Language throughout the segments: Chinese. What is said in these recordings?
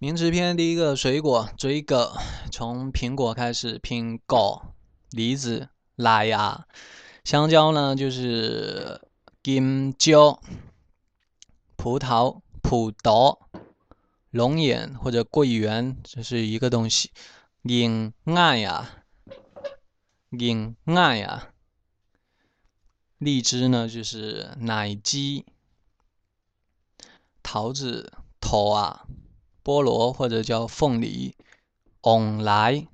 名词篇第一个水果，追个从苹果开始，苹果、梨子、奶呀，香蕉呢就是金蕉，葡萄、葡萄，龙眼或者桂圆，这是一个东西，银艾呀，银艾呀，荔枝呢就是奶鸡，桃子桃啊。菠萝或者叫凤梨，翁来，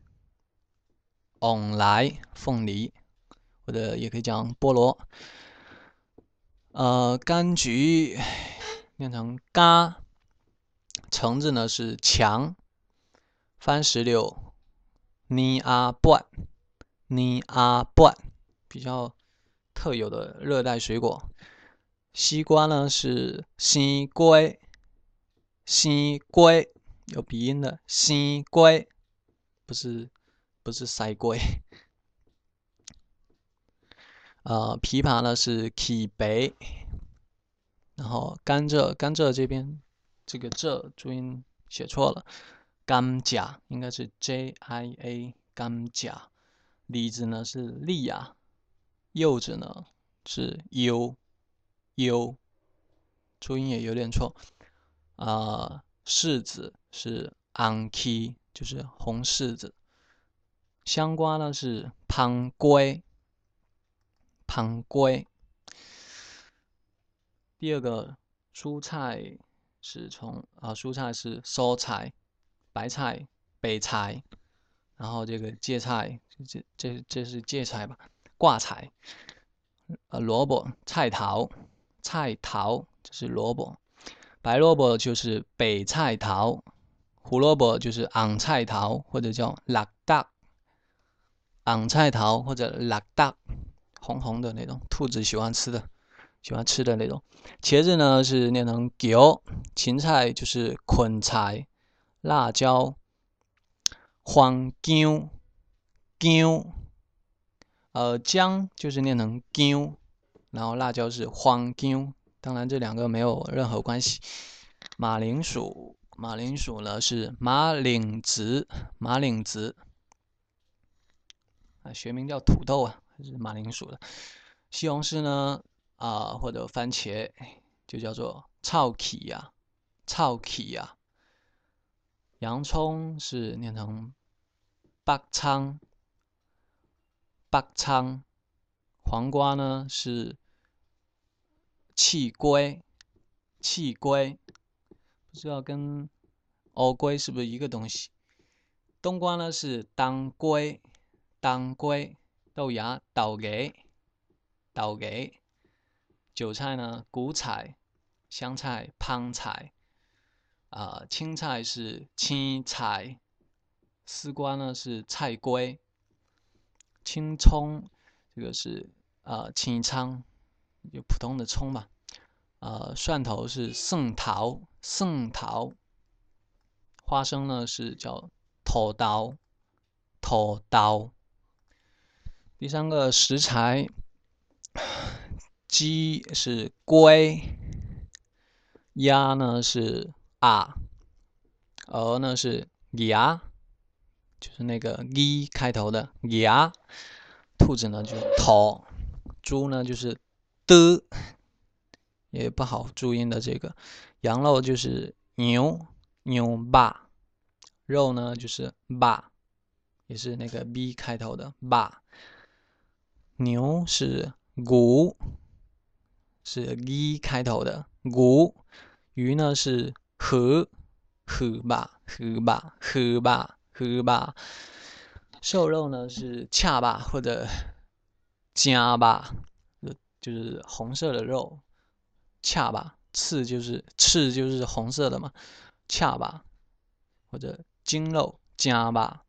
翁来，凤梨，或者也可以讲菠萝。呃，柑橘念成嘎，橙子呢是强，番石榴尼阿半，尼阿半，比较特有的热带水果。西瓜呢是西瓜。西龟有鼻音的，西龟不是不是塞龟。呃，枇杷呢是枇杷，然后甘蔗，甘蔗这边这个蔗注音写错了，甘蔗应该是 J I A 甘蔗。李子呢是栗呀，柚子呢是 U U，注音也有点错。啊，柿子是 anki，就是红柿子。香瓜呢是胖龟，胖龟。第二个蔬菜是从啊，蔬菜是蔬菜，白菜、白菜，然后这个芥菜，这这这是芥菜吧？挂菜。呃，萝卜、菜桃、菜桃，这是萝卜。白萝卜就是北菜桃，胡萝卜就是昂菜桃，或者叫辣大。昂菜桃或者辣大，红红的那种，兔子喜欢吃的，喜欢吃的那种。茄子呢是念成韭，芹菜就是捆菜，辣椒黄姜姜，呃姜就是念成姜，然后辣椒是黄姜。当然，这两个没有任何关系。马铃薯，马铃薯呢是马铃子，马铃子啊，学名叫土豆啊，还是马铃薯的。西红柿呢啊，或者番茄就叫做草起呀，草起呀。洋葱是念成八仓，八仓。黄瓜呢是。气龟，气龟，不知道跟欧龟是不是一个东西？冬瓜呢是当归，当归，豆芽豆芽，豆芽，韭菜呢谷菜，香菜胖菜，啊，青菜是青菜，丝瓜呢是菜龟，青葱这个是啊青葱。就普通的葱嘛，呃，蒜头是圣桃，圣桃，花生呢是叫土豆，土豆。第三个食材，鸡是龟，鸭呢是啊，鹅呢是鸭，就是那个一开头的鸭，兔子呢就是头，猪呢就是。的也不好注音的这个，羊肉就是牛牛吧，肉呢就是吧，也是那个 b 开头的吧。牛是骨，是 g 开头的骨。鱼呢是河河吧河吧河吧河吧。瘦肉呢是恰吧或者加吧。就是红色的肉，恰吧，刺就是刺就是红色的嘛，恰吧，或者精肉加吧，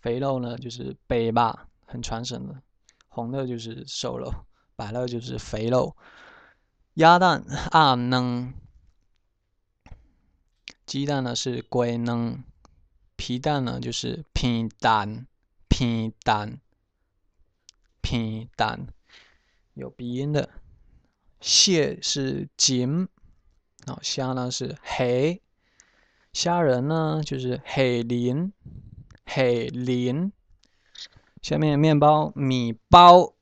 肥肉呢就是白吧，很传神的，红的就是瘦肉，白肉就是肥肉。鸭蛋啊嫩，鸡蛋呢是龟嫩，皮蛋呢就是皮蛋，皮蛋，皮蛋。有鼻音的，蟹是锦，然后虾呢是黑，虾仁呢就是海鳞，海鳞。下面面包米包，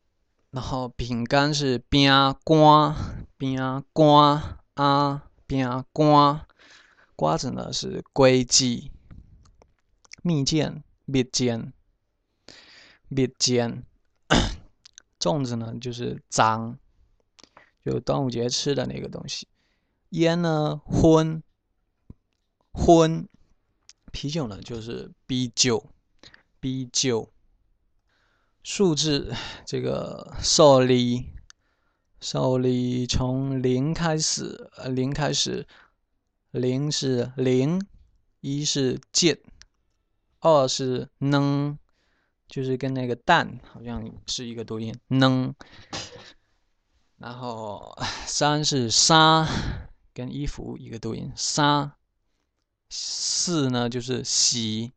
然后饼干是饼干，饼干啊，饼干。瓜子呢是龟记，蜜饯，蜜饯，蜜饯。粽子呢就是脏，就端午节吃的那个东西。烟呢荤，荤。啤酒呢就是啤酒，啤酒。数字这个数理，数理从零开始，呃零开始。零是零，一是借，二是能，就是跟那个蛋好像是一个读音能。然后 三是沙，跟衣服一个读音沙。四呢就是洗，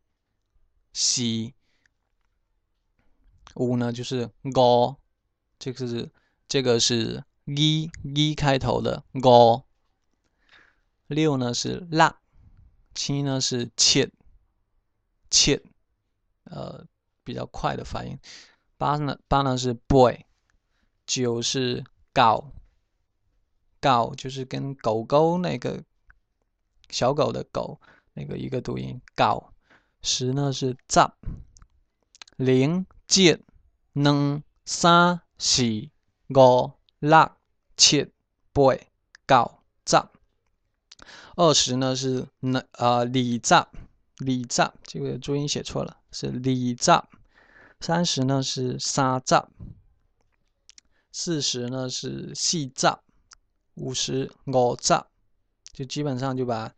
洗。五呢就是高，这个是这个是一一开头的高。六呢是辣，七呢是切，切，呃，比较快的发音。八呢八呢是 boy，九是狗，狗就是跟狗狗那个小狗的狗那个一个读音狗。十呢是 z，零七两三四五六七八九十。二十呢是那呃里扎里扎，这个注音写错了，是里扎。三十呢是沙扎。四十呢是细扎。五十五扎，就基本上就把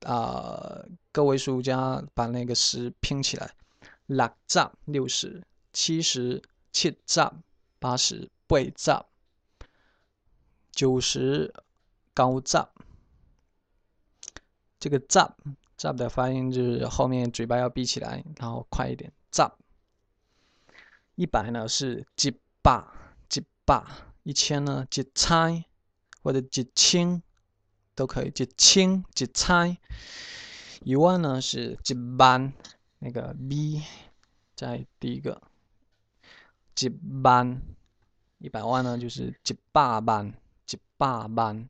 啊个位数加把那个十拼起来。六扎六十，七十七扎，八十八扎，九十九扎。这个扎扎的发音就是后面嘴巴要闭起来，然后快一点。zap。一百呢是几百，几百；一千呢几千，或者几千都可以，几千、几千。一万呢是几万，那个 “b” 在第一个，几万。一百万呢就是几百万，几百万。